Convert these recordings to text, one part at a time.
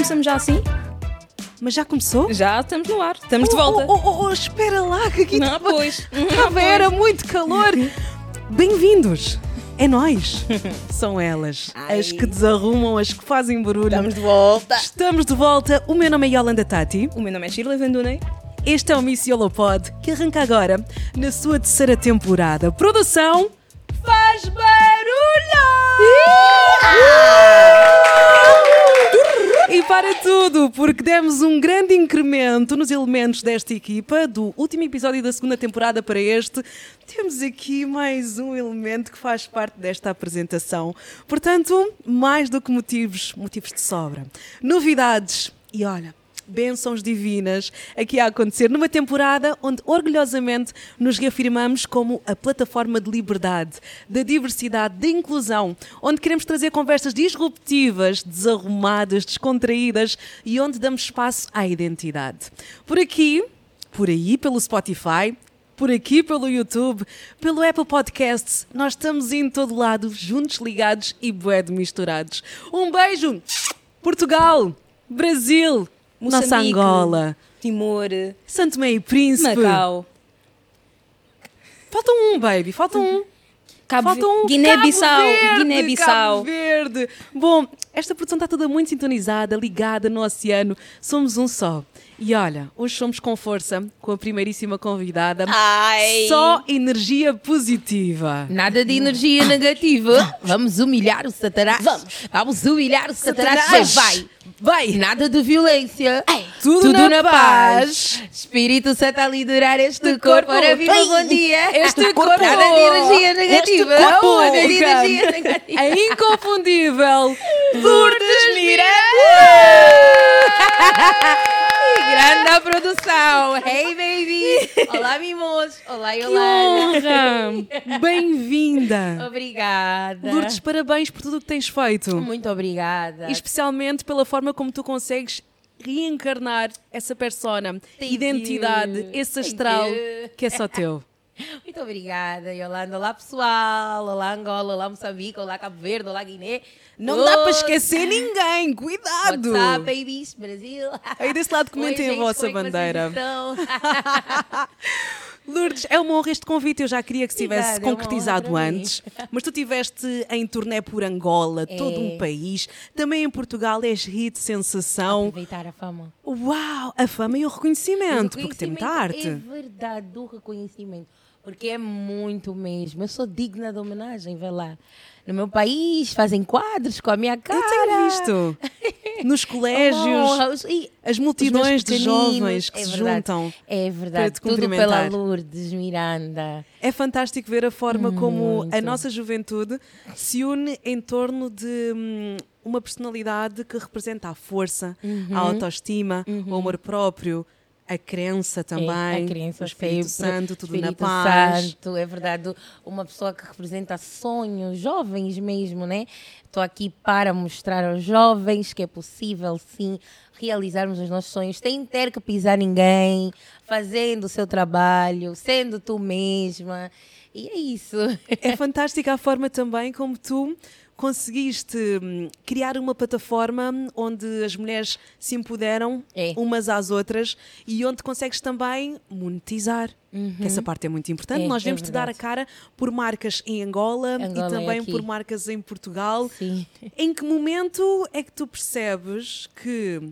começamos já assim? Mas já começou? Já estamos no ar, estamos de Oh, volta. Oh, oh, oh, espera lá, que aqui Não, estava- pois. estava- era muito calor. Bem-vindos. É nós. São elas. Ai. As que desarrumam, as que fazem barulho. Estamos de volta. Estamos de volta. O meu nome é Yolanda Tati. O meu nome é Shirley Vandunei. Este é o Miss Yolo Pod, que arranca agora na sua terceira temporada. Produção Faz Barulho! E para tudo, porque demos um grande incremento nos elementos desta equipa, do último episódio da segunda temporada para este. Temos aqui mais um elemento que faz parte desta apresentação. Portanto, mais do que motivos, motivos de sobra. Novidades. E olha, bênçãos divinas aqui a acontecer numa temporada onde orgulhosamente nos reafirmamos como a plataforma de liberdade, da diversidade, da inclusão, onde queremos trazer conversas disruptivas, desarrumadas, descontraídas e onde damos espaço à identidade. Por aqui, por aí, pelo Spotify, por aqui pelo YouTube, pelo Apple Podcasts, nós estamos em todo lado, juntos, ligados e bué misturados. Um beijo! Portugal, Brasil, nossa Moçambique, Angola, Timor, Santo Meio e Príncipe. Macau, Falta um, baby, falta um. Cabo Falta um Guiné-Bissau, Guiné-Bissau. Cabo Verde. Bom, esta produção está toda muito sintonizada, ligada no oceano. Somos um só. E olha, hoje somos com força, com a primeiríssima convidada. Ai. Só energia positiva. Nada de energia negativa. Vamos humilhar o Satanás. Vamos. Vamos humilhar o Satanás. Satanás. Vai. Vai! Nada de violência. Tudo na paz. Espírito Santo a liderar este corpo. corpo. Ora, viva bom dia. Este corpo. Nada de energia negativa. Este corpo. Nada de energia negativa. A inconfundível Lourdes Miranda! Que grande a produção. Hey, baby. Olá, mimos. Olá, Que Yolanda. honra! Bem-vinda! Obrigada. Lourdes, parabéns por tudo o que tens feito. Muito obrigada. E especialmente pela forma como tu consegues reencarnar essa persona, Thank identidade, you. esse astral que é só teu. Muito obrigada, Yolanda. Olá, pessoal. Olá, Angola. Olá, Moçambique. Olá, Cabo Verde. Olá, Guiné. Não dá para esquecer ninguém, cuidado! What's up, babies? Brasil. Aí desse lado comentem Oi, a vossa é bandeira. Lourdes, é uma honra este convite. Eu já queria que se tivesse Obrigada, é concretizado mim. antes, mas tu estiveste em turnê por Angola, todo um É. país, também em Portugal és hit sensação. Aproveitar a fama. Uau, a fama e o reconhecimento, porque tem muita arte. É verdade, do reconhecimento. Porque é muito mesmo. Eu sou digna de homenagem, vê lá. No meu país fazem quadros com a minha cara. Eu tenho visto nos colégios. E As multidões de jovens que É se verdade. juntam. É para verdade. te Tudo pela. Lourdes Miranda. É fantástico ver a forma como a Muito. nossa juventude se une em torno de hum, uma personalidade que representa a força, Uhum. a autoestima, o amor próprio, a crença também, É, a criança o Espírito sempre, Santo, tudo na Espírito paz. Santo, é verdade. Uma pessoa que representa sonhos, jovens mesmo, né? Estou aqui para mostrar aos jovens que é possível, sim, realizarmos os nossos sonhos sem ter que pisar ninguém, fazendo o seu trabalho, sendo tu mesma. E é isso. É fantástica a forma também como tu conseguiste hum, criar uma plataforma onde as mulheres se empoderam É. umas às outras e onde consegues também monetizar. Que essa parte é muito importante. É, Nós é vemos te dar a cara por marcas em Angola, Angola e e também aqui. por marcas em Portugal. Sim. Em que momento é que tu percebes que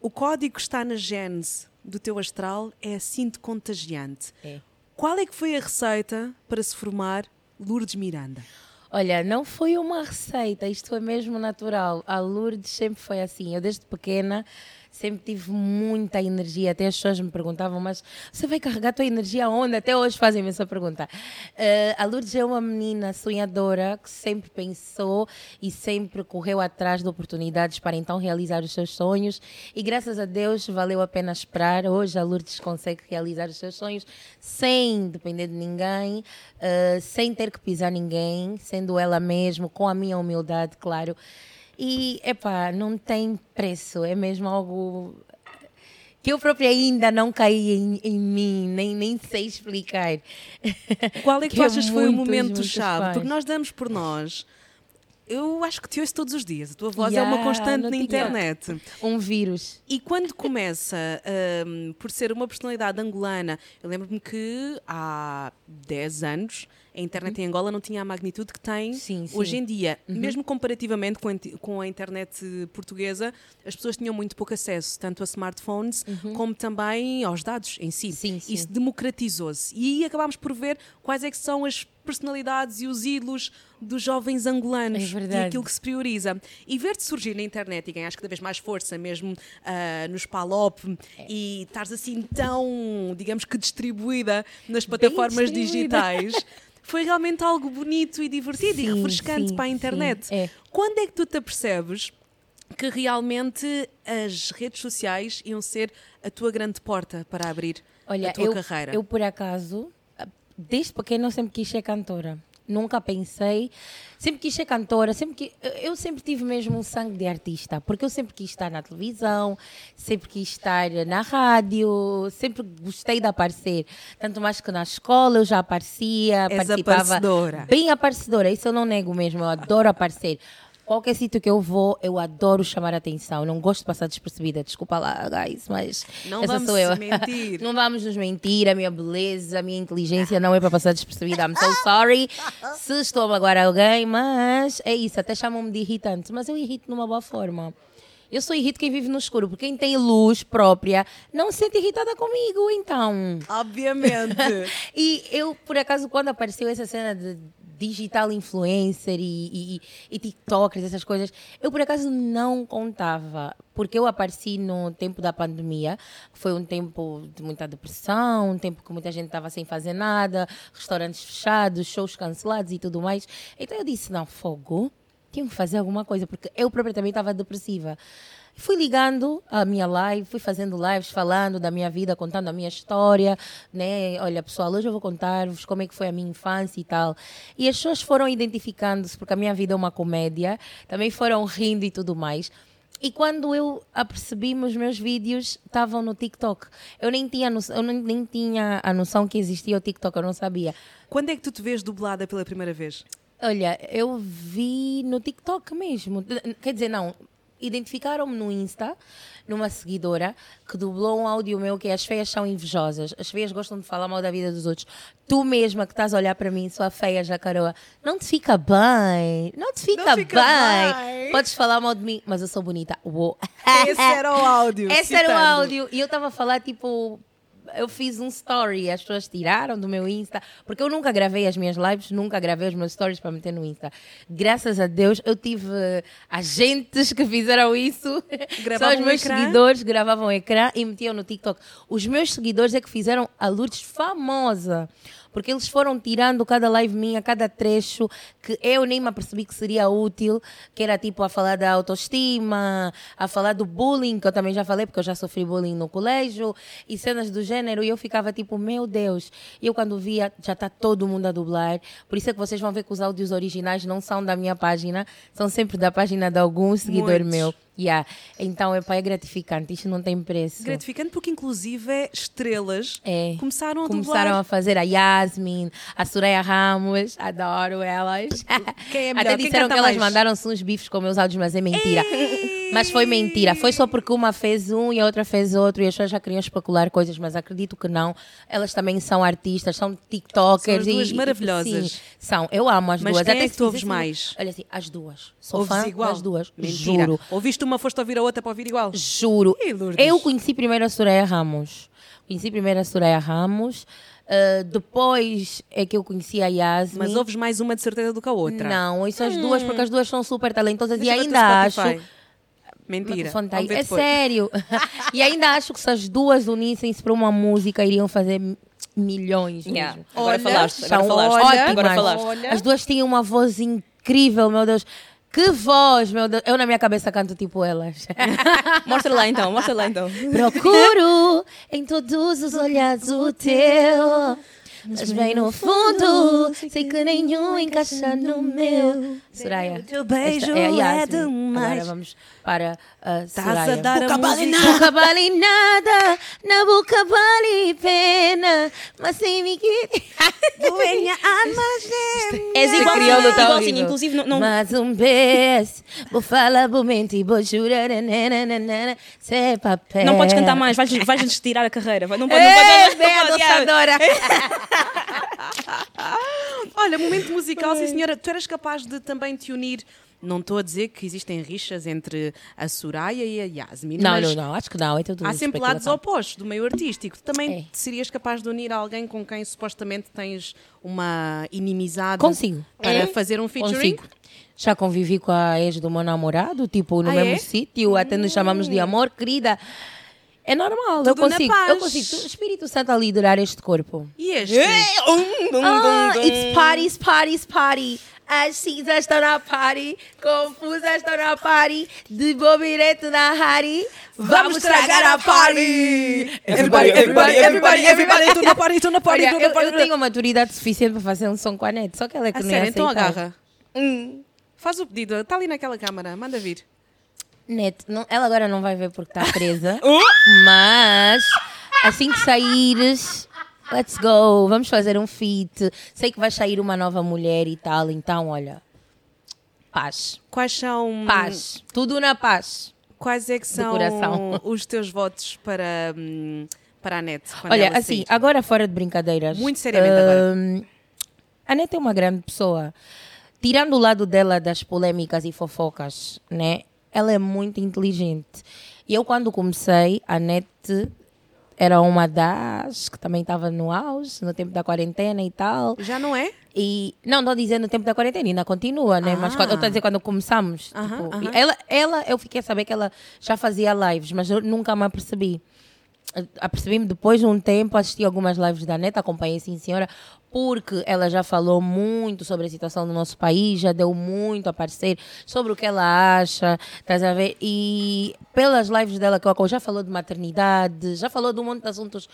o código que está na gênese do teu astral é assim de contagiante? É. Qual é que foi a receita para se formar Lourdes Miranda? Olha, não foi uma receita, isto é mesmo natural. A Lourdes sempre foi assim. Eu, desde pequena, sempre tive muita energia. Até as pessoas me perguntavam, mas você vai carregar a tua energia onde? Até hoje fazem-me essa pergunta. Eh, a Lourdes é uma menina sonhadora que sempre pensou e sempre correu atrás de oportunidades para então realizar os seus sonhos. E graças a Deus valeu a pena esperar. Hoje a Lourdes consegue realizar os seus sonhos sem depender de ninguém, eh, sem ter que pisar ninguém, sendo ela mesma, com a minha humildade, claro. E, epá, não tem preço, é mesmo algo que eu própria ainda não caí em, em mim, nem, nem sei explicar. Qual é que, tu é achas que foi o momento chave? Porque nós damos por nós eu acho que te ouço todos os dias. A tua voz é uma Yeah, constante na tinha. internet. Um vírus. E quando começa hum, por ser uma personalidade angolana, eu lembro-me que há 10 anos a internet em Angola não tinha a magnitude que tem Uhum. Sim, sim. hoje em dia. Mesmo comparativamente com a, com a internet portuguesa, as pessoas tinham muito pouco acesso, tanto a smartphones como também aos dados em si. Uhum. Sim. Isso democratizou-se. E acabámos por ver quais é que são as personalidades e os ídolos dos jovens angolanos É e aquilo que se prioriza. E ver-te surgir na internet e ganhar cada vez mais força, mesmo ah, nos PALOP, É. e estares assim tão, digamos que distribuída nas plataformas distribuída. digitais, foi realmente algo bonito e divertido e Sim, refrescante sim, para a internet. sim, é. Quando é que tu te apercebes que realmente as redes sociais iam ser a tua grande porta para abrir Olha, a tua eu, carreira? eu por acaso, desde pequena eu sempre quis ser cantora. Nunca pensei, sempre quis ser cantora, sempre que eu sempre tive mesmo um sangue de artista, porque eu sempre quis estar na televisão, sempre quis estar na rádio, sempre gostei de aparecer, tanto mais que na escola eu já aparecia, És participava aparecedora. bem aparecedora, isso eu não nego mesmo, eu adoro aparecer. Qualquer sítio que eu vou, eu adoro chamar a atenção. Não gosto de passar despercebida. Desculpa lá, guys, mas Não essa vamos sou eu. mentir. não vamos nos mentir. A minha beleza, a minha inteligência não é para passar despercebida. I'm so sorry se estou a magoar alguém, mas é isso. Até chamam-me de irritante, mas eu irrito numa boa forma. Eu sou irrito quem vive no escuro, porque quem tem luz própria não se sente irritada comigo, então. Obviamente. E eu, por acaso, quando apareceu essa cena de digital influencer e, e, e TikTokers, essas coisas, eu por acaso não contava. Porque eu apareci no tempo da pandemia, que foi um tempo de muita depressão, um tempo que muita gente estava sem fazer nada, restaurantes fechados, shows cancelados e tudo mais. Então eu disse: não, fogo, tinha que fazer alguma coisa, porque eu própria também estava depressiva. Fui ligando a minha live, fui fazendo lives falando da minha vida, contando a minha história, né? Olha, pessoal, hoje eu vou contar-vos como é que foi a minha infância e tal. E as pessoas foram identificando-se, porque a minha vida é uma comédia, também foram rindo e tudo mais. E quando eu apercebi, os meus vídeos estavam no TikTok. Eu nem tinha, noção, eu nem, nem tinha a noção que existia o TikTok, eu não sabia. Quando é que tu te vês dublada pela primeira vez? Olha, eu vi no TikTok mesmo. Quer dizer, não. Identificaram-me no Insta, numa seguidora, que dublou um áudio meu que é As feias são invejosas. As feias gostam de falar mal da vida dos outros. Tu mesma que estás a olhar para mim, sua feia jacaroa, não te fica bem. Não te fica, fica bem. bem. Podes falar mal de mim, mas eu sou bonita. Uou. Esse era o áudio. Esse era o citando. áudio. E eu estava a falar, tipo, eu fiz um story, as pessoas tiraram do meu Insta, porque eu nunca gravei as minhas lives, nunca gravei os meus stories para meter no Insta. Graças a Deus, eu tive eh, agentes que fizeram isso. Gravavam Só os meus seguidores gravavam o ecrã e metiam no TikTok. Os meus seguidores é que fizeram a Lourdes famosa. Porque eles foram tirando cada live minha, cada trecho, que eu nem me apercebi que seria útil, que era tipo a falar da autoestima, a falar do bullying, que eu também já falei, porque eu já sofri bullying no colégio, e cenas do gênero, e eu ficava tipo, meu Deus. E eu quando via, já está todo mundo a dublar. Por isso é que vocês vão ver que os áudios originais não são da minha página, são sempre da página de algum seguidor Muitos. meu. Yeah. Então, epá, é gratificante, isto não tem preço. Gratificante porque, inclusive, é estrelas É. começaram a Começaram dublar. a fazer a Yasmin, a Soraya Ramos, adoro elas. Quem é melhor? Até disseram que elas mandaram-se uns bifes com meus áudios, mas é mentira. Mas foi mentira. Foi só porque uma fez um e a outra fez outro e as pessoas já queriam especular coisas, mas acredito que não. Elas também são artistas, são TikTokers. São as duas e- e- maravilhosas. Sim, são. Eu amo as Mas duas. quem Até é que tu ouves mais? Olha assim, as duas. Sou Ouves fã igual? das duas. Mentira. Juro. Ouviste uma, foste ouvir a outra para ouvir igual? Juro. Eu conheci primeiro a Soraya Ramos. Conheci primeiro a Soraya Ramos. Uh, depois é que eu conheci a Yasmin. Mas ouves mais uma de certeza do que a outra. Não, ouço as duas porque as duas são super talentosas Deixa e ainda acho. Mentira. tá É sério. e ainda acho que se as duas unissem-se para uma música, iriam fazer mi- milhões Yeah. mesmo. Agora Olha, falaste, agora São falaste. ótimas. Agora falaste. Olha. As duas têm uma voz incrível, meu Deus. Que voz, meu Deus. Eu na minha cabeça canto tipo elas. Mostra lá então, mostra lá então. Procuro em todos os olhares o teu. Mas bem no fundo, sei que nenhum encaixa no meu. Soraya. Teu beijo é é demais. Agora vamos para a Estás Soraya. a dar Boca vale música. nada. Boca vale nada, na boca vale pena, mas sem me querer. Minha alma gêmea. És igual, tá igualzinho, horrível. inclusive não, não, Mais um beijo, vou falar, vou mentir, vou jurar, nananana, sem papel. não podes cantar mais, vais, vais nos tirar a carreira. Não não não pode, adoçadora. Olha, momento musical, sim senhora. Tu eras capaz de também te unir. Não estou a dizer que existem rixas entre a Soraya e a Yasmin, Não, não, não, acho que não, é tudo há sempre lados opostos do meio artístico. Também É. serias capaz de unir alguém com quem supostamente tens uma inimizade Consigo. para É? fazer um featuring? Consigo. Já convivi com a ex do meu namorado, tipo, no Ah, mesmo é? sítio, até nos chamamos de amor, querida. É normal, eu Tudo na consigo. Eu consigo. O Espírito Santo a liderar este corpo. E este? Um, dum, Ah, dum, dum. it's parties, parties, party. As cinzas estão na party, confusas estão na party, de bobireto na Harry. Vamos estragar a party! Everybody, everybody, everybody, everybody, estou na party, estou na party, estou na party. eu tenho maturidade suficiente para fazer um som com a net, só que ela é que A não ia então agarra. Faz o pedido, está ali naquela câmara, manda vir. Net, não- ela agora não vai ver porque está presa, Oh! mas assim que saíres, let's go, vamos fazer um feat. Sei que vai sair uma nova mulher e tal, então olha, paz, Quais são, paz, tudo na paz. quais é que são os teus votos para, hum, para a net? Olha, assim, sair? agora fora de brincadeiras. Muito seriamente agora. hum, A Neta é uma grande pessoa. Tirando o lado dela das polêmicas e fofocas, né? Ela é muito inteligente. E eu, quando comecei, a Net era uma das que também estava no auge, no tempo da quarentena e tal. Já não é? E não estou dizendo no tempo da quarentena, ainda continua, né? Mas Ah. quando, eu estou a dizer quando começamos. Aham, tipo, aham. Ela, ela, eu fiquei a saber que ela já fazia lives, mas eu nunca me apercebi. Apercebi-me depois de um tempo, assisti algumas lives da neta, acompanhei sim senhora, porque ela já falou muito sobre a situação do nosso país, já deu muito a parecer sobre o que ela acha, estás a ver? E pelas lives dela que eu já falou de maternidade, já falou de um monte de assuntos.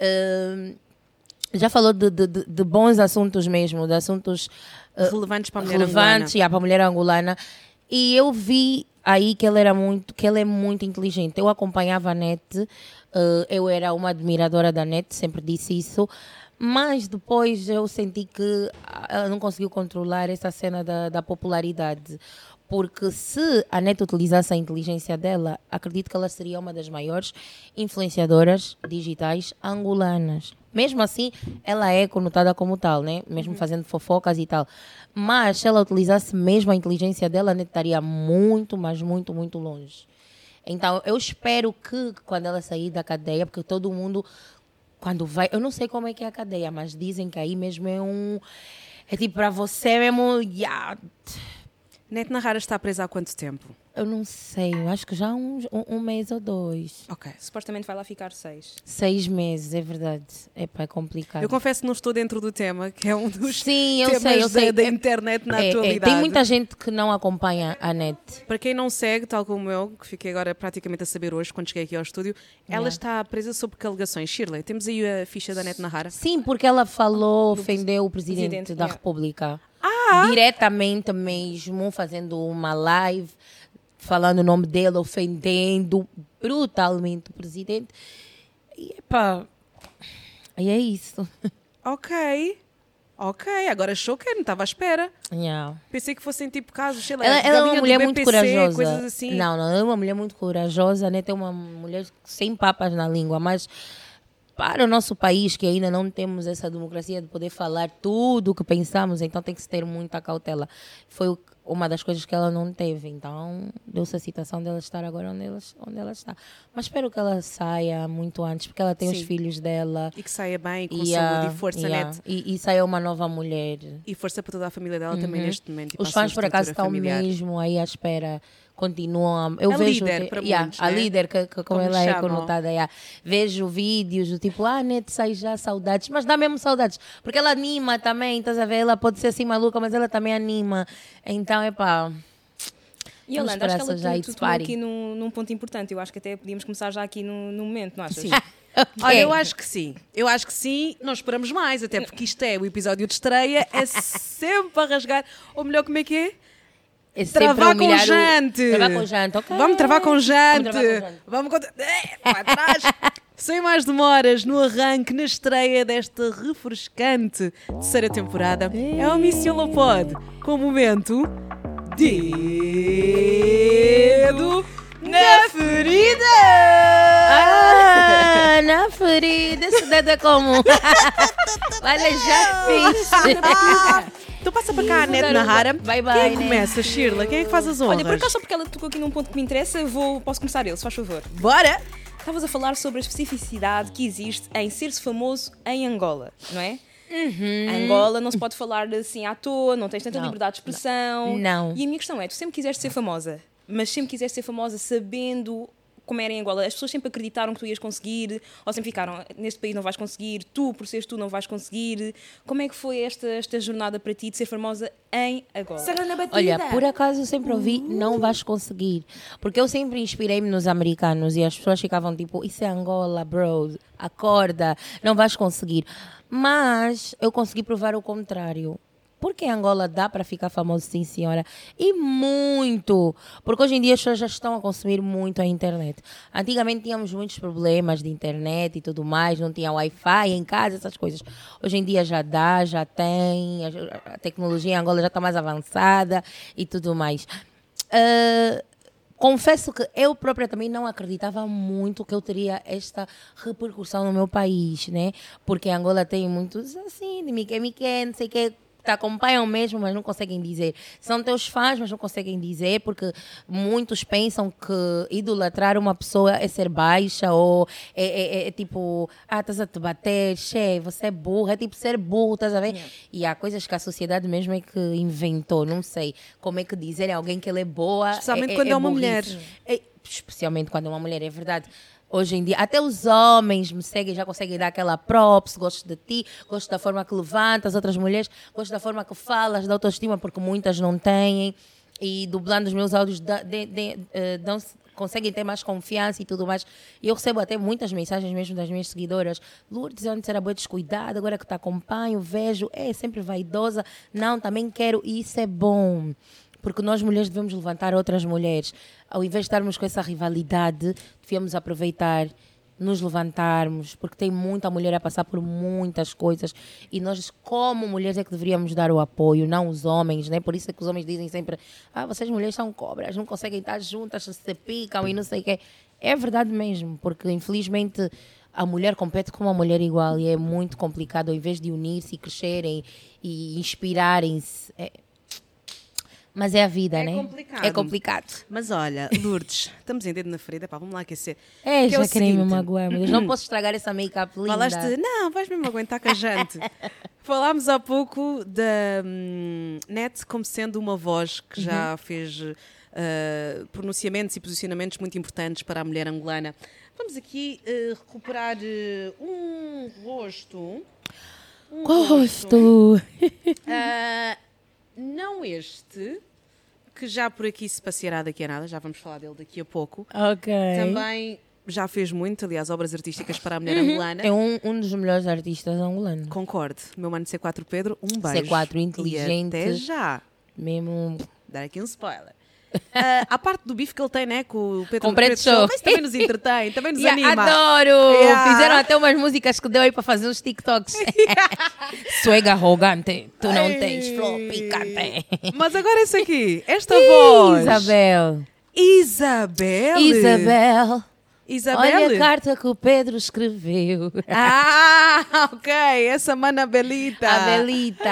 hum, já falou de, de- de- bons assuntos mesmo, de assuntos eh, Relevantes para a mulher relevantes yeah, para a mulher angolana. E eu vi aí que ela era muito, que ela é muito inteligente. Eu acompanhava a net, eh, eu era uma admiradora da net, sempre disse isso. Mas depois eu senti que ah, ela não conseguiu controlar essa cena da, da popularidade. Porque se a net utilizasse a inteligência dela, acredito que ela seria uma das maiores influenciadoras digitais angolanas. Mesmo assim, ela é conotada como tal, né? Mesmo fazendo fofocas e tal. Mas se ela utilizasse mesmo a inteligência dela, a net estaria muito, mas muito, muito longe. Então, eu espero que quando ela sair da cadeia, porque todo mundo, quando vai. Eu não sei como é que é a cadeia, mas dizem que aí mesmo é um. É tipo para você mesmo. yeah, Net Narrara está presa há quanto tempo? eu não sei, eu acho que já há uns- um, um mês ou dois. Ok. Supostamente vai lá ficar seis. Seis meses, é verdade. É pá, é complicado. Eu confesso que não estou dentro do tema, que é um dos Sim, eu temas sei, eu da, sei. da É- internet na É, é, atualidade. tem muita gente que não acompanha a net. Para quem não segue, tal como eu, que fiquei agora praticamente a saber hoje, quando cheguei aqui ao estúdio, ela Yeah. está presa sob que alegações? Shirley, temos aí a ficha da Net Narrara. Sim, porque ela falou, ofendeu o presidente, presidente, da yeah. República. Diretamente mesmo, fazendo uma live, falando o nome dele, ofendendo brutalmente o presidente. E epá, e é isso. Ok. Ok, agora choquei, não estava à espera. Yeah. Pensei que fossem tipo casos, sei lá, Ela, ela é uma mulher muito BPC, corajosa. coisas assim. Não, não, ela é uma mulher muito corajosa, né? Tem uma mulher sem papas na língua, mas para o nosso país, que ainda não temos essa democracia de poder falar tudo o que pensamos, então tem que se ter muita cautela. Foi uma das coisas que ela não teve, então deu-se a situação dela estar agora onde ela, onde ela está. Mas espero que ela saia muito antes, porque ela tem os Sim. filhos dela. E que saia bem, com E, saúde ah, e força, yeah, e, e saia uma nova mulher. E força para toda a família dela também neste momento. Uhum. Os a fãs, por acaso, estrutura estão familiar. mesmo aí à espera. Continuam. a- Eu A vejo líder, que- para yeah, muitos, A né? líder, que, que como, Como ela é chamam. conotada. yeah. Vejo vídeos do tipo, ah, net sai já saudades. Mas dá mesmo saudades. Porque ela anima também, estás a ver? Ela pode ser assim maluca, mas ela também anima. Então, é pá. E Yolanda, acho que para ela tu, tu party. aqui num, num ponto importante. Eu acho que até podíamos começar já aqui no, no momento, não achas? Sim. Olha, eu acho que sim. Eu acho que sim. Não esperamos mais, até porque isto é o episódio de estreia. É sempre a rasgar. Ou melhor, como é que é? É Travar com o- jante. Travar com jante, ok. Vamos travar com jante. Vamos com jante. Vamos contar. É, trás. Sem mais demoras, no arranque, na estreia desta refrescante terceira temporada, é o Mission Lopod, com o momento. Dedo na ferida! Ah, na ferida, esse dedo é comum. Olha, já fiz. Então passa para cá a Net Nahara. Bye, bye, Quem é que começa, Shirley? Quem é que faz as honras? Olha, por acaso, só porque ela tocou aqui num ponto que me interessa, vou, posso começar ele, se faz favor. Bora! Estavas a falar sobre a especificidade que existe em ser-se famoso em Angola, não é? Angola não se pode falar assim à toa, não tens tanta Uhum. Não, liberdade de expressão. não. E a minha questão é: tu sempre quiseste ser famosa, mas sempre quiseste ser famosa sabendo como era em Angola. As pessoas sempre acreditaram que tu ias conseguir, ou sempre ficaram: neste país não vais conseguir, tu, por seres tu, não vais conseguir. Como é que foi esta, esta jornada para ti de ser famosa em Angola? Olha, por acaso eu sempre ouvi, não vais conseguir. Porque eu sempre inspirei-me nos americanos e as pessoas ficavam tipo, isso é Angola, bro, acorda, não vais conseguir. Mas eu consegui provar o contrário. Porque Angola dá para ficar famoso, sim, senhora. E muito. Porque hoje em dia as pessoas já estão a consumir muito a internet. Antigamente tínhamos muitos problemas de internet e tudo mais, não tinha Wi-Fi em casa, essas coisas. Hoje em dia já dá, já tem, a, tecnologia em Angola já está mais avançada e tudo mais. Ah, confesso que eu própria também não acreditava muito que eu teria esta repercussão no meu país, né? Porque Angola tem muitos assim, de Mickey Mickey, não sei o que, te acompanham mesmo, mas não conseguem dizer. São teus fãs, mas não conseguem dizer, porque muitos pensam que idolatrar uma pessoa é ser baixa ou é, é- é- é tipo, ah, estás a te bater, che, você é burro, é tipo ser burro, estás a ver? E há coisas que a sociedade mesmo é que inventou, não sei como é que dizer a alguém que ela é boa. Especialmente quando é uma mulher. burrice. É, especialmente quando é uma mulher, é verdade. Hoje em dia, até os homens me seguem, já conseguem dar aquela props, gosto de ti, gosto da forma que levantas, outras mulheres, gosto da forma que falas, da autoestima, porque muitas não têm. E dublando os meus áudios, de- eh, conseguem ter mais confiança e tudo mais. E eu recebo até muitas mensagens mesmo das minhas seguidoras. Lourdes, antes era boa descuidada, agora que te acompanho, vejo, é sempre vaidosa. Não, também quero, e isso é bom porque nós mulheres devemos levantar outras mulheres. Ao invés de estarmos com essa rivalidade, devíamos aproveitar, nos levantarmos, porque tem muita mulher a passar por muitas coisas e nós, como mulheres, é que deveríamos dar o apoio, não os homens, né? Por isso é que os homens dizem sempre: ah, vocês mulheres são cobras, não conseguem estar juntas, se picam e não sei o quê. É verdade mesmo, porque infelizmente a mulher compete com uma mulher igual e é muito complicado, ao invés de unir-se e crescerem e inspirarem-se. É- Mas é a vida, É né? complicado. É complicado. Mas olha, Lourdes, estamos em dedo na ferida, pá, vamos lá aquecer. É, Que é já o querem me magoar, Deus. Não posso estragar essa make-up linda. Falaste, não, vais mesmo aguentar com a gente. Falámos há pouco da hum, Net como sendo uma voz que já Uhum. fez eh, pronunciamentos e posicionamentos muito importantes para a mulher angolana. Vamos aqui eh, recuperar eh, um rosto. Um Gosto. Ah, não este, que já por aqui se passeará daqui a nada, já vamos falar dele daqui a pouco. Ok. Também já fez muito, aliás, obras artísticas para a mulher angolana. É um, um dos melhores artistas angolanos. Concordo. Meu mano C4 Pedro, um beijo. C4 E inteligente. até já. Mesmo. Dar aqui um spoiler. Ah, a parte do bife que ele tem, né, com o Pedro Com Preto Show. mas também nos entretém, também nos Yeah, anima. adoro! Yeah. Fizeram até umas músicas que deu aí para fazer uns TikToks. Suega arrogante, tu não tens flor picante. Mas agora esse aqui, esta voz. Isabel. Isabel. Isabel. Isabel. Olha a carta que o Pedro escreveu. Ah, ok, essa mana Belita. A Belita.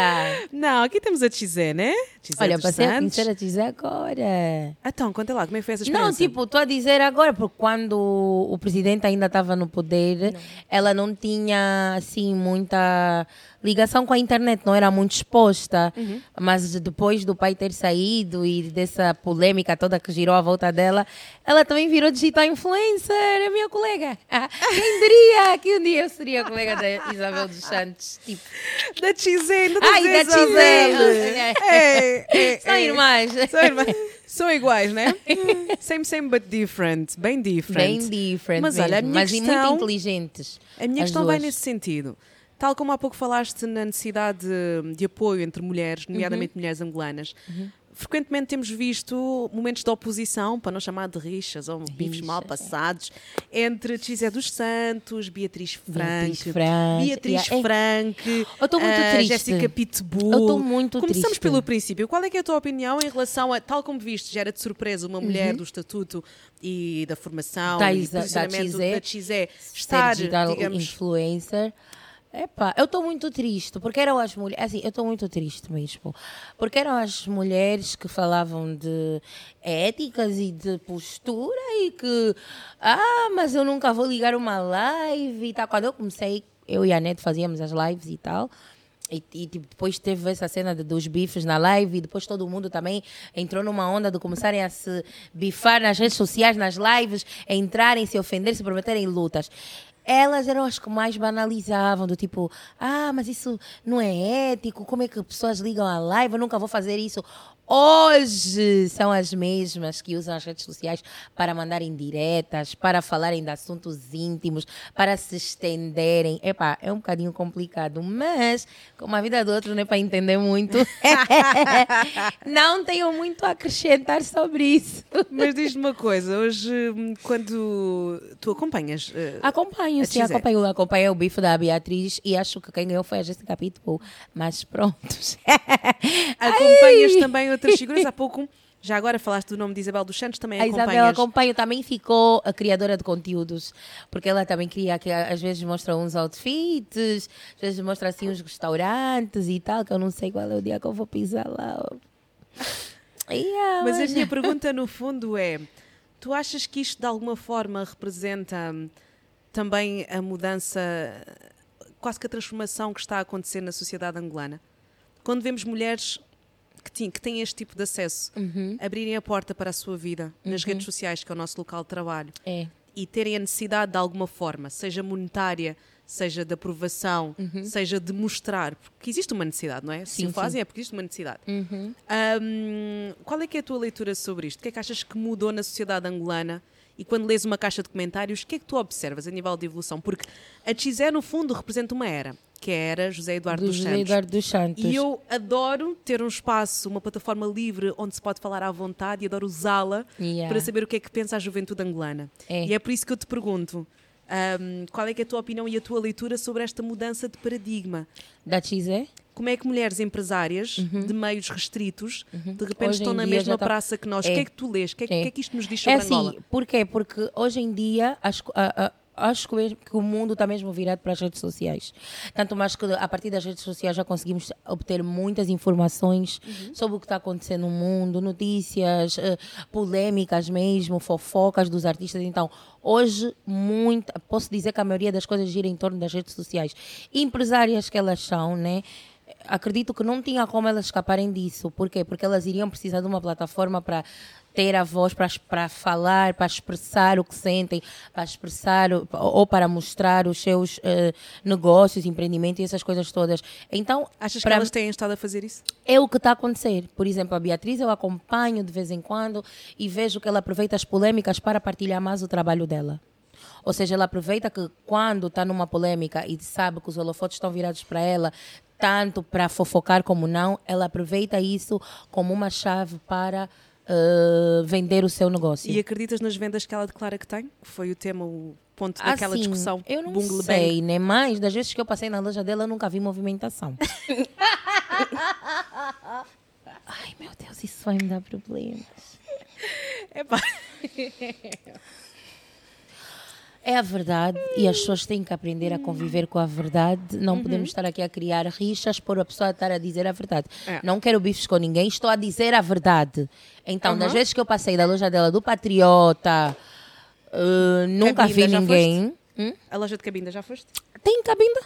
Não, aqui temos a Tizé, né? Tizé Olha, passei a Santos. conhecer a dizer agora. Então, conta lá, como é que foi essa Não, experiência? tipo, estou a dizer agora, porque quando o presidente ainda estava no poder, ela não tinha, assim, muita ligação com a internet, não era muito exposta. Uhum. Mas depois do pai ter saído e dessa polêmica toda que girou à volta dela, ela também virou digital influencer, é minha colega. Quem diria que um dia eu seria colega da Isabel dos Santos? Tipo, Da Tizé, não Ai, da Tizé. É, é, são é. irmãs. São irmãs. São iguais, né? Same, same, but different. Bem different. Bem different Mas olha, a mesmo, minha mas questão- muito inteligentes. A minha questão vai duas. nesse sentido. Tal como há pouco falaste na necessidade de, de apoio entre mulheres, nomeadamente Uhum. mulheres angolanas, frequentemente temos visto momentos de oposição, para não chamar de rixas ou bifes Rixa, mal passados, entre Gisé dos Santos, Beatriz Beatriz Frank, Beatriz yeah, é- Frank, Eu tô muito a triste. Jéssica Pitbull. Eu tô muito Começamos triste. pelo princípio. Qual é é a tua opinião em relação a, tal como viste, já era de surpresa uma mulher Uhum. do estatuto e da formação Da e da da ser estar, digital digamos, influencer. Epá, eu estou muito triste, porque eram as mulheres, assim, eu estou muito triste mesmo, porque eram as mulheres que falavam de éticas e de postura e que, ah, mas eu nunca vou ligar uma live e tal. Quando eu comecei, eu e a Net fazíamos as lives e tal, e, e, tipo, depois teve essa cena de- dos bifes na live e depois todo mundo também entrou numa onda de começarem a se bifar nas redes sociais, nas lives, entrarem, se ofender, se prometerem lutas. Elas eram as que mais banalizavam, do tipo, ah, mas isso não é ético, como é que pessoas ligam à live, eu nunca vou fazer isso. Hoje são as mesmas que usam as redes sociais para mandarem diretas, para falarem de assuntos íntimos, para se estenderem. Epá, é um bocadinho complicado, mas como a vida do outro não é para entender muito, não tenho muito a acrescentar sobre isso. Mas diz-me uma coisa, hoje quando tu acompanhas eh, Acompanho, sim, acompanho, acompanho o bife da Beatriz e acho que quem ganhou foi a Jéssica Pitbull. Mas pronto. acompanhas também outras figuras, há pouco já agora falaste do nome de Isabel dos Santos, também A Isabel acompanhas. acompanho também ficou a criadora de conteúdos, porque ela também cria que às vezes mostra uns outfits, às vezes mostra assim uns restaurantes e tal, que eu não sei qual é o dia que eu vou pisar lá. Yeah, Mas a mas- minha pergunta no fundo é: tu achas que isto de alguma forma representa hum, também a mudança, quase que a transformação que está a acontecer na sociedade angolana? Quando vemos mulheres que têm, que têm este tipo de acesso Uhum. abrirem a porta para a sua vida nas redes sociais, que é o nosso local de trabalho, É. e terem a necessidade de alguma forma, seja monetária, seja de aprovação, seja de mostrar, porque existe uma necessidade, não é? Se Uhum. Sim, o fazem sim. é porque existe uma necessidade. Uhum. Hum, qual é que é a tua leitura sobre isto? O que é que achas que mudou na sociedade angolana? E quando lês uma caixa de comentários, o que é que tu observas a nível de evolução? Porque a Xé, no fundo, representa uma era, que é era José Eduardo Do dos José Santos. Eduardo dos Santos. E eu adoro ter um espaço, uma plataforma livre onde se pode falar à vontade e adoro usá-la Yeah. para saber o que é que pensa a juventude angolana. É. E é por isso que eu te pergunto, hum, qual é é a tua opinião e a tua leitura sobre esta mudança de paradigma? Da Xé? Como é que mulheres empresárias de meios restritos de repente Uhum. Hoje estão na mesma tá- praça que nós? É. O que é que tu lês? O que é, que- É. que é que isto nos diz É sobre Angola? assim, porquê? Porque hoje em dia as a- a- acho que, o mundo está mesmo virado para as redes sociais. Tanto mais que a partir das redes sociais já conseguimos obter muitas informações sobre o que está acontecendo no mundo, notícias, eh, polêmicas mesmo, fofocas dos artistas. Então, hoje, muito, posso dizer que a maioria das coisas gira em torno das redes sociais. Empresárias que elas são, né? acredito que não tinha como elas escaparem disso. Por quê? Porque elas iriam precisar de uma plataforma para ter a voz, para, falar, para expressar o que sentem, para expressar o- ou para mostrar os seus eh, negócios, empreendimentos e essas coisas todas. Então, Achas que elas têm estado a fazer isso? é o que está a acontecer. Por exemplo, a Beatriz eu acompanho de vez em quando e vejo que ela aproveita as polêmicas para partilhar mais o trabalho dela. Ou seja, ela aproveita que quando está numa polêmica e sabe que os holofotes estão virados para ela, tanto para fofocar como não, ela aproveita isso como uma chave para eh, vender o seu negócio. E acreditas nas vendas que ela declara que tem? Foi o tema, o ponto daquela Assim, discussão. Eu não Bungle Bang. sei, né? Mas das vezes que eu passei na loja dela, eu nunca vi movimentação. Ai, meu Deus, isso vai me dar problemas. Epá, É a verdade e as pessoas têm que aprender a conviver com a verdade. Não podemos estar aqui a criar rixas por a pessoa estar a dizer a verdade. É. Não quero bifes com ninguém, estou a dizer a verdade. Então, das vezes que eu passei da loja dela do Patriota, eh, nunca Cabinda, vi ninguém. Hum? a loja de Cabinda já foste? Tem cabinda?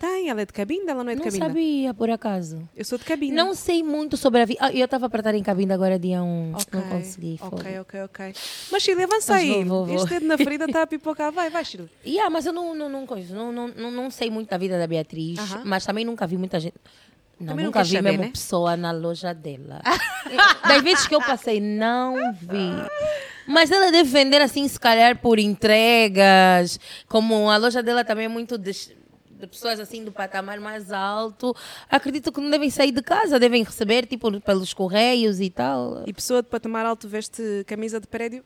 Tem, ela é de Cabinda, ela não é de Não Cabinda. sabia, por acaso. Eu sou de Cabinda. Não sei muito sobre a vida. Ah, eu estava para estar em cabinda agora dia 1. Ok, Não consegui. Ok, foda. ok, ok. Mas Shirley, avança Mas aí. vou, vou, vou. Este dedo na ferida está a pipocar. Vai, vai, Shirley. Yeah, mas eu não, não, não, coisa, não, não, não, não sei muito da vida da Beatriz, Aham. mas também nunca vi muita gente. Não, Também não nunca vi saber, mesmo né? pessoa na loja dela. das vezes que eu passei, não vi. Mas ela deve vender assim, se calhar por entregas. Como a loja dela também é muito des- de pessoas assim do patamar mais alto, acredito que não devem sair de casa, devem receber tipo pelos correios e tal. E pessoa de patamar alto veste camisa de prédio?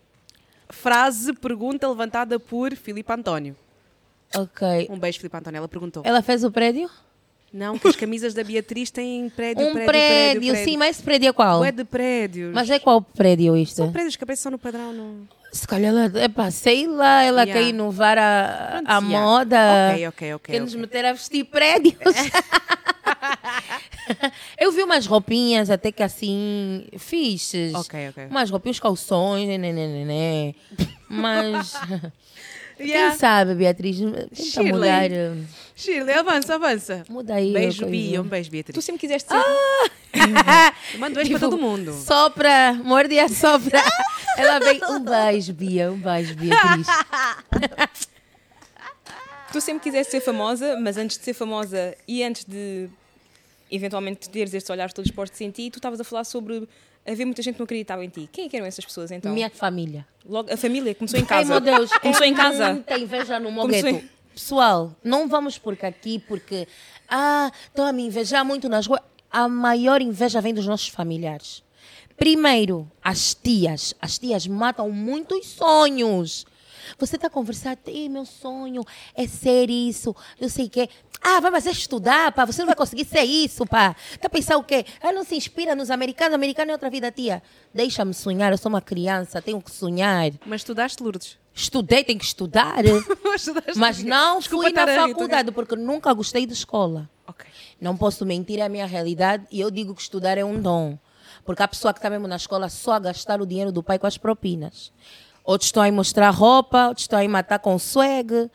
Frase, pergunta levantada por Filipe António. Ok. Um beijo, Filipe António. Ela perguntou. Ela fez o prédio? Não, que as camisas da Beatriz têm prédio, um prédio, prédio, prédio, sim, mas esse prédio é qual? É de prédios. Mas é qual prédio isto? São prédios que aparecem só no padrão. Não... Se calhar ela, epá, sei lá, ela Yeah. quer inovar a, a yeah. moda. Ok, ok, ok, Quer nos meter a vestir prédios. Eu vi umas roupinhas até que assim, fixes. Ok, ok. Umas roupinhas, calções, né, né, né, né, né. Mas, Yeah. quem sabe, Beatriz, tenta Shirley. mudar. eh, Shirley, avança, avança. Muda aí. Beijo, a. Bia. Um beijo, Tu Beatriz. sempre quiseste ser. Eu Mando beijo para todo mundo. Sopra, morde e assopra. Ela vem, um beijo, Bia, um beijo, Beatriz. Tu sempre quiseste ser famosa, mas antes de ser famosa e antes de eventualmente teres estes olhares todos postos em ti, tu estavas a falar sobre haver muita gente que não acreditava em ti. Quem é que eram essas pessoas então? Minha família. Logo, a família começou em Ai, casa. meu Deus, Começou é em casa. Muita inveja no Mogueto. em- Pessoal, não vamos por aqui porque. Ah, estão a me invejar muito nas ruas. A maior inveja vem dos nossos familiares. Primeiro, as tias. As tias matam muitos sonhos. Você está a conversar, Ei, meu sonho é ser isso, eu sei o quê. Ah, vai é estudar, pá, você não vai conseguir ser isso, pá. Tá a pensar o quê? Ah, não se inspira nos americanos, americano é outra vida, tia. Deixa-me sonhar, eu sou uma criança, tenho que sonhar. Mas estudaste, Lourdes? Estudei, tenho que estudar. Mas não Desculpa fui na a tô- faculdade porque nunca gostei de escola. Ok. Não posso mentir, é a minha realidade e eu digo que estudar é um dom. Porque há pessoa que está mesmo na escola só a gastar o dinheiro do pai com as propinas. Outros estão aí mostrar roupa, outros estão aí matar com swag.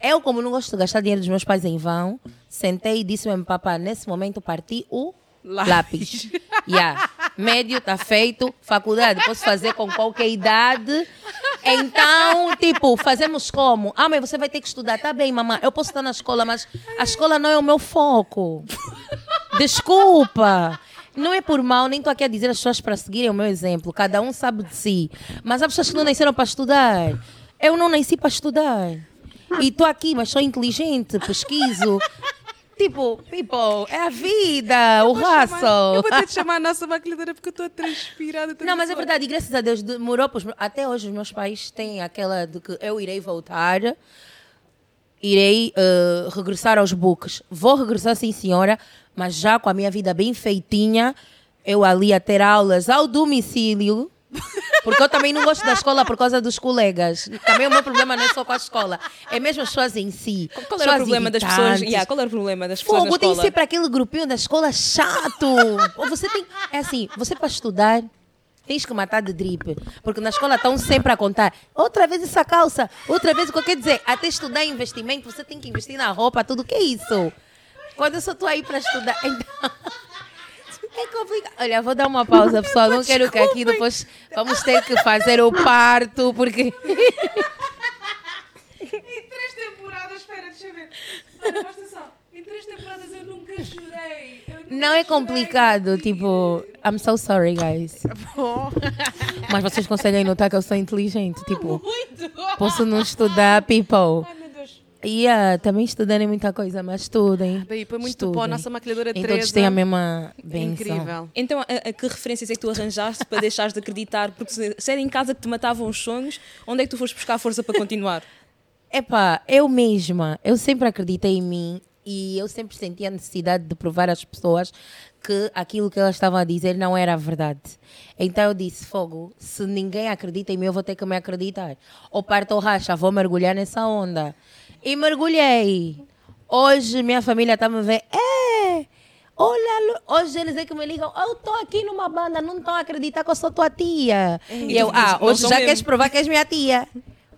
Eu, como não gosto de gastar dinheiro dos meus pais em vão, sentei e disse mesmo, papá, nesse momento parti o Lápis. lápis. Yeah. Médio está feito, faculdade posso fazer com qualquer idade. Então, tipo, fazemos como? Ah, mas você vai ter que estudar. Tá bem, mamãe, eu posso estar na escola, mas a escola não é o meu foco. Desculpa. Não é por mal, nem estou aqui a dizer as pessoas para seguirem o meu exemplo. Cada um sabe de si. Mas há pessoas que não nasceram para estudar. Eu não nasci para estudar. E estou aqui, mas sou inteligente, pesquiso. Tipo, people, é a vida, o raço. Eu vou ter de chamar a nossa maquilhadora porque eu estou transpirada. tô Não, mas é verdade, e graças a Deus demorou. Até hoje os meus pais têm aquela de que eu irei voltar, irei eh, regressar aos books. Vou regressar, sim, senhora, mas já com a minha vida bem feitinha, eu ali a ter aulas ao domicílio. Porque eu também não gosto da escola por causa dos colegas. Também o meu problema não é só com a escola, é mesmo as pessoas em si. Qual era o problema das pessoas? Yeah, qual era o problema das pessoas Fogo, na tem escola? sempre aquele grupinho da escola chato. Ou você tem. É assim, você para estudar. Tens que matar de drip. Porque na escola estão sempre a contar. Outra vez essa calça. Outra vez. Quer dizer, até estudar investimento, você tem que investir na roupa, tudo. que é isso? Quando eu só estou aí para estudar. Então. É complicado. Olha, vou dar uma pausa, pessoal. Não quero que aqui depois vamos ter que fazer o parto, porque. Em três temporadas, espera, deixa eu ver. Olha, presta atenção. Em três temporadas eu nunca chorei. Não é complicado, tipo, I'm so sorry, guys. Bom. Mas vocês conseguem notar que eu sou inteligente, tipo, Muito. posso não estudar, people. Ai, meu Deus. E yeah, também estudando é muita coisa, mas estudem. Bem, foi muito estudem. bom. A nossa maquilhadora Teresa. todos têm a mesma benção. Incrível. Então, a, a que referências é que tu arranjaste para deixares de acreditar? Porque se, se era em casa que te matavam os sonhos, onde é que tu foste buscar força para continuar? Epá, eu mesma, eu sempre acreditei em mim e eu sempre senti a necessidade de provar às pessoas que aquilo que elas estavam a dizer não era a verdade. Então eu disse, fogo, se ninguém acredita em mim, eu vou ter que me acreditar. Ou parto ou racha, vou mergulhar nessa onda. E mergulhei. Hoje minha família está a me ver, é... Olha, hoje eles é que me ligam, eu estou aqui numa banda, não estão a acreditar que eu sou tua tia. E eu, ah, dizes, "Não hoje já mesmo." queres provar que és minha tia.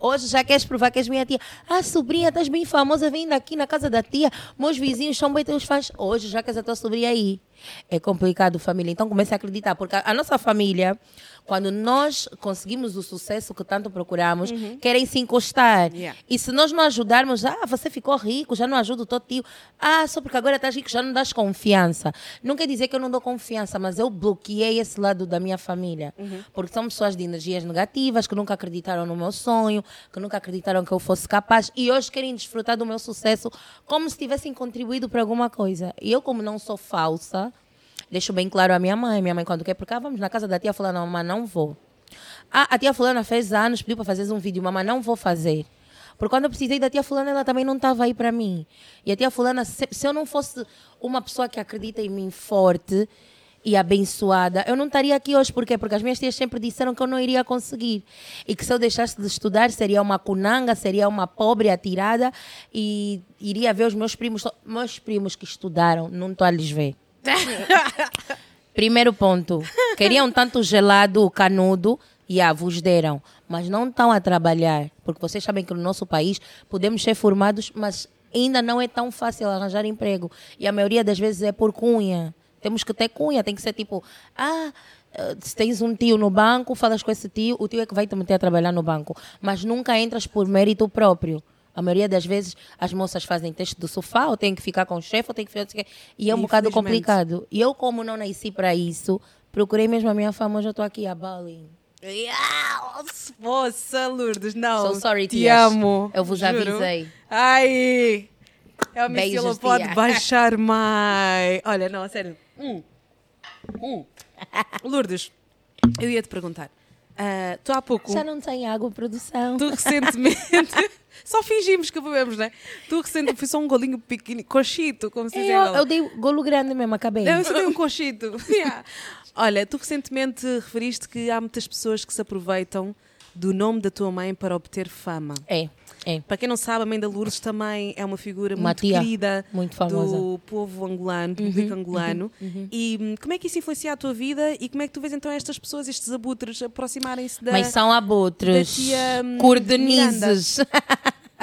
Hoje já queres provar que és minha tia. Ah, sobrinha, estás bem famosa, vindo aqui na casa da tia. Meus vizinhos são bem teus fãs. Hoje já queres a tua sobrinha aí. É complicado, família. Então comece a acreditar, porque a, a nossa família, quando nós conseguimos o sucesso que tanto procuramos, querem se encostar. Yeah. E se nós não ajudarmos, ah, você ficou rico, já não ajuda o teu tio. Ah, só porque agora estás rico, já não dás confiança. Não quer dizer que eu não dou confiança, mas eu bloqueei esse lado da minha família. Porque são pessoas de energias negativas, que nunca acreditaram no meu sonho, que nunca acreditaram que eu fosse capaz e hoje querem desfrutar do meu sucesso como se tivessem contribuído para alguma coisa. E eu, como não sou falsa, deixo bem claro à minha mãe. Minha mãe, quando quer por cá, vamos na casa da tia fulana, mas não vou. Ah, a tia fulana fez anos, pediu para fazer um vídeo, mamãe, não vou fazer. Porque quando eu precisei da tia fulana, ela também não estava aí para mim. E a tia fulana, se, se eu não fosse uma pessoa que acredita em mim forte e abençoada, eu não estaria aqui hoje. Por quê? Porque as minhas tias sempre disseram que eu não iria conseguir. E que se eu deixasse de estudar, seria uma cunanga, seria uma pobre atirada e iria ver os meus primos, meus primos que estudaram, não estou a lhes ver. Primeiro ponto. Queriam tanto gelado, canudo, e ah, vos deram. Mas não estão a trabalhar. Porque vocês sabem que no nosso país podemos ser formados, mas ainda não é tão fácil arranjar emprego. E a maioria das vezes é por cunha. Temos que ter cunha, tem que ser tipo, ah, eh, se tens um tio no banco, falas com esse tio, o tio é que vai te meter a trabalhar no banco. Mas nunca entras por mérito próprio. A maioria das vezes as moças fazem teste do sofá, ou têm que ficar com o chefe, ou têm que ficar. E é um bocado complicado. E eu, como não nasci para isso, procurei mesmo a minha fama, hoje eu estou aqui a Bali. Yeah, Moça, Lourdes, não. So sorry, Te tias. amo. Eu vos juro. avisei. Ai! É o Beijos, Missila pode tia. baixar mais. Olha, não, a sério. Hum. Hum. Lourdes, eu ia te perguntar. ah, tu há pouco. Já não tem água, produção. Tu recentemente. só fingimos que bebemos, né? Tu recentemente. Foi só um golinho pequeno, coxito, como se diz Eu, eu dei golo grande mesmo, acabei. Eu só dei um coxito. Yeah. Olha, tu recentemente referiste que há muitas pessoas que se aproveitam do nome da tua mãe para obter fama. É, é. Para quem não sabe, a mãe da Lourdes também é uma figura Uma muito tia querida muito famosa. do povo angolano, do público angolano. E hum, como é que isso influencia a tua vida e como é que tu vês então estas pessoas, estes abutres, aproximarem-se da. Mas são abutres. da tia, hum, Cordenizes.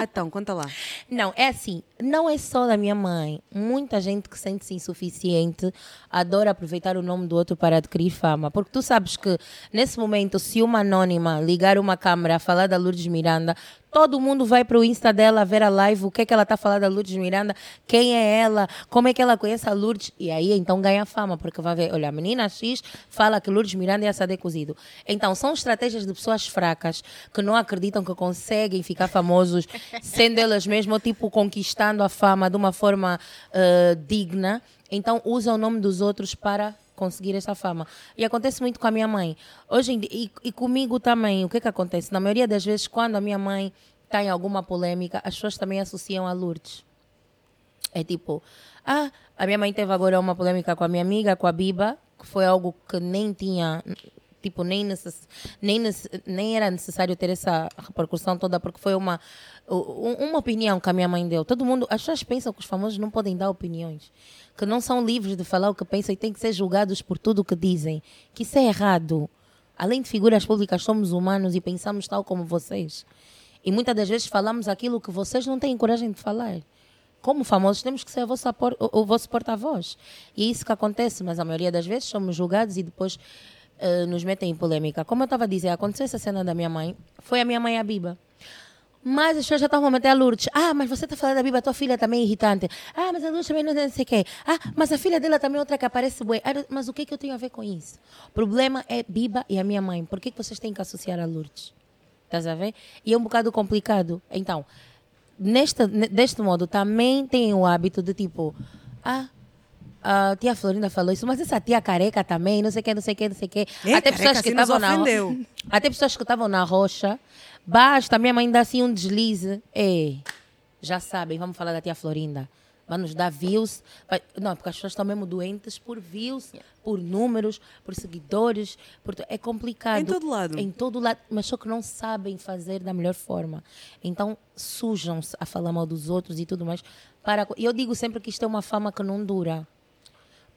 Então, conta lá. Não, é assim, não é só da minha mãe. Muita gente que sente-se insuficiente adora aproveitar o nome do outro para adquirir fama. Porque tu sabes que, nesse momento, se uma anônima ligar uma câmera a falar da Lourdes Miranda, todo mundo vai para o Insta dela ver a live, o que é que ela está falando da Lourdes Miranda, quem é ela, como é que ela conhece a Lourdes. E aí, então, ganha fama, porque vai ver, olha, a menina X fala que Lourdes Miranda é assada e cozido. Então, são estratégias de pessoas fracas que não acreditam que conseguem ficar famosos, sendo elas mesmo, tipo, conquistando a fama de uma forma eh, digna. Então, usam o nome dos outros para conseguir essa fama. E acontece muito com a minha mãe. Hoje dia, e, e comigo também, o que é que acontece? Na maioria das vezes, quando a minha mãe está em alguma polêmica, as pessoas também associam a Lourdes. É tipo, ah, a minha mãe teve agora uma polêmica com a minha amiga, com a Biba, que foi algo que nem tinha, tipo, nem, necess, nem, nece- nem era necessário ter essa repercussão toda, porque foi uma, uma opinião que a minha mãe deu. Todo mundo, as pessoas pensam que os famosos não podem dar opiniões, que não são livres de falar o que pensam e têm que ser julgados por tudo o que dizem, que isso é errado. Além de figuras públicas, somos humanos e pensamos tal como vocês. E muitas das vezes falamos aquilo que vocês não têm coragem de falar. Como famosos, temos que ser o vosso porta-voz. E é isso que acontece, mas a maioria das vezes somos julgados e depois eh, nos metem em polêmica. Como eu estava a dizer, aconteceu essa cena da minha mãe, foi a minha mãe a Biba. Mas as pessoas já estavam a meter a Lourdes. Ah, mas você está falando da Biba, tua filha também é irritante. Ah, mas a Lourdes também não não sei o quê. Ah, mas a filha dela também é outra que aparece bué. Ah, Mas o que é que eu tenho a ver com isso? O problema é Biba e a minha mãe. Por que, que vocês têm que associar a Lourdes? Estás a ver? E é um bocado complicado. Então, neste, ne- deste modo, também tem o hábito de tipo, ah, a tia Florinda falou isso, mas essa tia careca também, não sei o que, não sei o que, não sei o que. É, Até pessoas que assim estavam na. Até pessoas que estavam na rocha, basta minha mãe dar assim um deslize. Ei, já sabem, vamos falar da tia Florinda. Vai nos dar views. Vai- não, porque as pessoas estão mesmo doentes por views, por números, por seguidores. Por, é complicado. Em todo lado. Em todo lado, mas só que não sabem fazer da melhor forma. Então sujam-se a falar mal dos outros e tudo mais. Para, e eu digo sempre que isto é uma fama que não dura.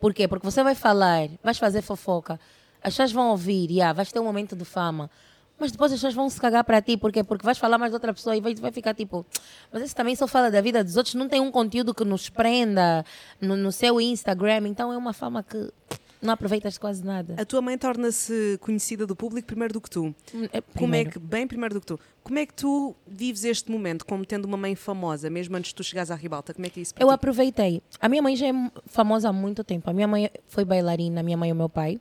Por quê? Porque você vai falar, vais fazer fofoca, as pessoas vão ouvir, yeah, vais ter um momento de fama. Mas depois as pessoas vão se cagar para ti, porque Porque vais falar mais de outra pessoa e vai, vai ficar tipo. Mas esse também só fala da vida dos outros, não tem um conteúdo que nos prenda no, no seu Instagram, então é uma fama que não aproveitas quase nada. A tua mãe torna-se conhecida do público primeiro do que tu. É, Como é primeiro. que, bem primeiro do que tu, como é que tu vives este momento como tendo uma mãe famosa, mesmo antes de tu chegares à ribalta? Como é que é isso Eu ti? aproveitei. A minha mãe já é famosa há muito tempo. A minha mãe foi bailarina, a minha mãe e o meu pai,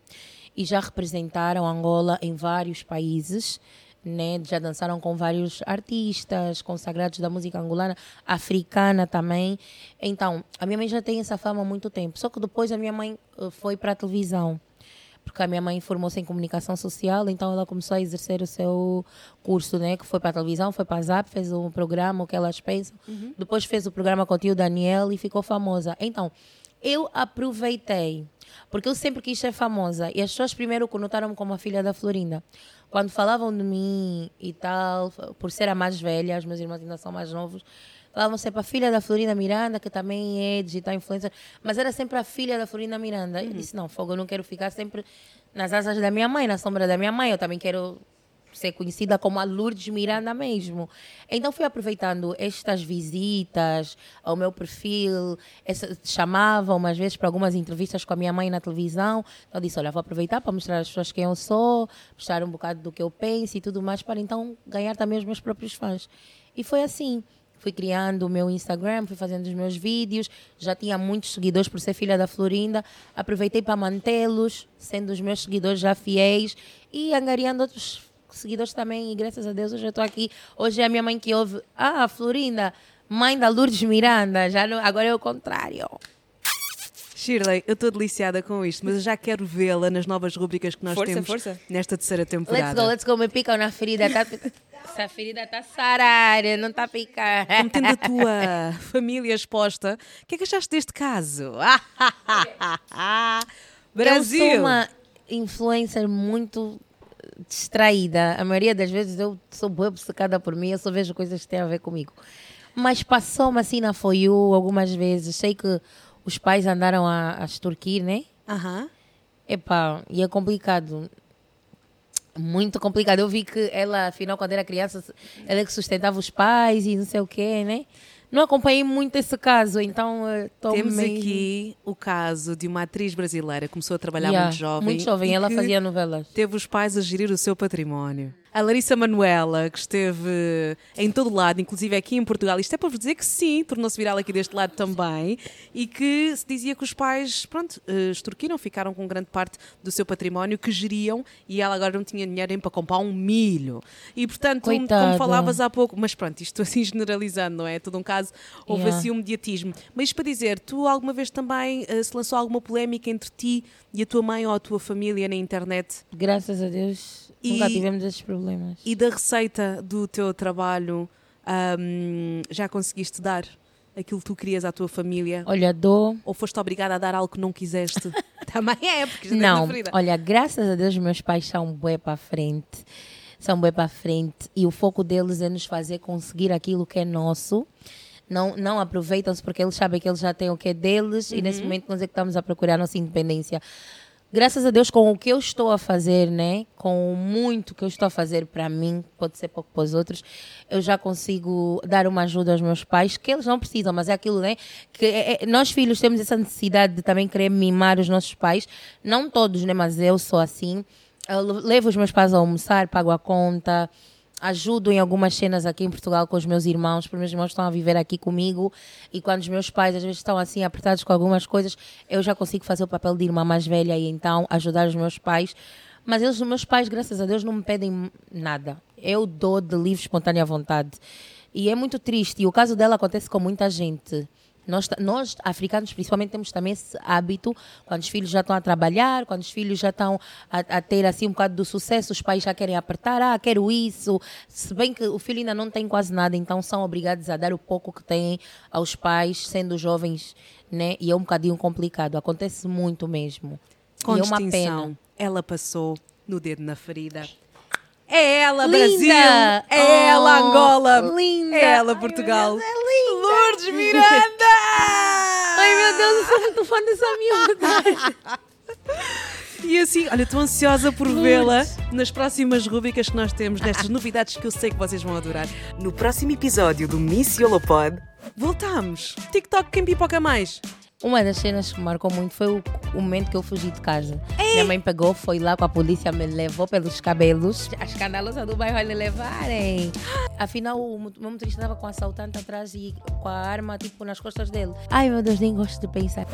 e já representaram Angola em vários países. Né? Já dançaram com vários artistas consagrados da música angolana, africana também. Então, a minha mãe já tem essa fama há muito tempo. Só que depois a minha mãe eh, foi para a televisão porque a minha mãe formou-se em comunicação social, então ela começou a exercer o seu curso, né? Que foi para a televisão, foi para a ZAP, fez um programa, o que elas pensam. Depois fez o programa com o tio Daniel e ficou famosa. Então, eu aproveitei, porque eu sempre quis ser famosa. E as pessoas primeiro conotaram-me como a filha da Florinda. Quando falavam de mim e tal, por ser a mais velha, os meus irmãos ainda são mais novos, falavam sempre a filha da Florinda Miranda, que também é digital influencer, mas era sempre a filha da Florinda Miranda. Eu disse, não, fogo, eu não quero ficar sempre nas asas da minha mãe, na sombra da minha mãe, eu também quero ser conhecida como a Lourdes Miranda mesmo. Então fui aproveitando estas visitas ao meu perfil, chamavam umas vezes para algumas entrevistas com a minha mãe na televisão. Então disse, olha, vou aproveitar para mostrar às pessoas quem eu sou, mostrar um bocado do que eu penso e tudo mais, para então ganhar também os meus próprios fãs. E foi assim. Fui criando o meu Instagram, fui fazendo os meus vídeos, já tinha muitos seguidores por ser filha da Florinda. Aproveitei para mantê-los, sendo os meus seguidores já fiéis e angariando outros seguidores também. E graças a Deus hoje eu estou aqui. Hoje é a minha mãe que ouve. Ah, Florinda, mãe da Lourdes Miranda. Já não, agora é o contrário. Shirley, eu estou deliciada com isto, mas eu já quero vê-la nas novas rubricas que nós Força, temos força. nesta terceira Let's temporada. go, let's go. Me picam na ferida. Tá... Essa ferida está sarada, não está a picar. Como tendo a tua família exposta, o que é que achaste deste caso? Brasil! Eu sou uma influencer muito distraída. A maioria das vezes eu sou boa obcecada por mim, eu só vejo coisas que têm a ver comigo. Mas passou-me assim na For You algumas vezes. Sei que os pais andaram a, a extorquir, né? Aham. Epá, e é complicado. Muito complicado. Eu vi que ela, afinal, quando era criança, ela é que sustentava os pais e não sei o quê, né? Não acompanhei muito esse caso, então eh, estou Temos meio... aqui o caso de uma atriz brasileira que começou a trabalhar Yeah, muito jovem. Muito jovem, ela fazia novelas. Teve os pais a gerir o seu património. A Larissa Manuela, que esteve em todo lado, inclusive aqui em Portugal, isto é para vos dizer que sim, tornou-se viral aqui deste lado também, e que se dizia que os pais, pronto, eh, extorquiram, ficaram com grande parte do seu património que geriam e ela agora não tinha dinheiro nem para comprar um milho. E portanto, como falavas há pouco, mas pronto, isto assim generalizando, não é? Todo um caso, houve Yeah. assim um mediatismo. Mas isto para dizer, tu alguma vez também eh, se lançou alguma polémica entre ti e a tua mãe ou a tua família na internet? Graças a Deus, E- nunca tivemos esses problemas. E da receita do teu trabalho, ahm, já conseguiste dar aquilo que tu querias à tua família? Olha, dou. Ou foste obrigada a dar algo que não quiseste? Também é, porque já Não, olha, graças a Deus meus pais são bué para frente. São bué para frente. E o foco deles é nos fazer conseguir aquilo que é nosso. Não, não aproveitam-se porque eles sabem que eles já têm o que é deles e nesse momento nós é que estamos a procurar a nossa independência. Graças a Deus, com o que eu estou a fazer, né? Com muito que eu estou a fazer para mim, pode ser pouco para os outros, eu já consigo dar uma ajuda aos meus pais, que eles não precisam, mas é aquilo, né? Que é- é- nós filhos temos essa necessidade de também querer mimar os nossos pais. Não todos, né? Mas eu sou assim. Eu levo os meus pais a almoçar, pago a conta, ajudo em algumas cenas aqui em Portugal com os meus irmãos, porque meus irmãos estão a viver aqui comigo e quando os meus pais às vezes estão assim apertados com algumas coisas, eu já consigo fazer o papel de irmã mais velha e então ajudar os meus pais. Mas eles, os meus pais, graças a Deus, não me pedem nada. Eu dou de livre, espontânea vontade. E é muito triste. E o caso dela acontece com muita gente. Nós, nós, africanos, principalmente, temos também esse hábito, quando os filhos já estão a trabalhar, quando os filhos já estão a, a ter assim um bocado do sucesso, os pais já querem apertar, ah, quero isso. Se bem que o filho ainda não tem quase nada, então são obrigados a dar o pouco que têm aos pais, sendo jovens, né? E é um bocadinho complicado, acontece muito mesmo. Com e é uma pena. ela passou no dedo na ferida. É ela, Linda! Brasil! É ela, Oh, Angola! linda! É ela, Ai, Portugal! Deus, é linda! Lourdes Miranda! Ai meu Deus, eu sou muito fã dessa miúda. E assim, olha, estou ansiosa por vê-la nas próximas rubricas que nós temos, nestas novidades que eu sei que vocês vão adorar. No próximo episódio do Miss Yolopod, voltamos. TikTok, quem pipoca mais? Uma das cenas que me marcou muito foi o, o momento que eu fugi de casa. Minha mãe pegou, foi lá com a polícia, me levou pelos cabelos. A escandalosa do bairro lhe levarem. Afinal, o meu motorista estava com o assaltante atrás e com a arma tipo nas costas dele. Ai meu Deus, nem gosto de pensar.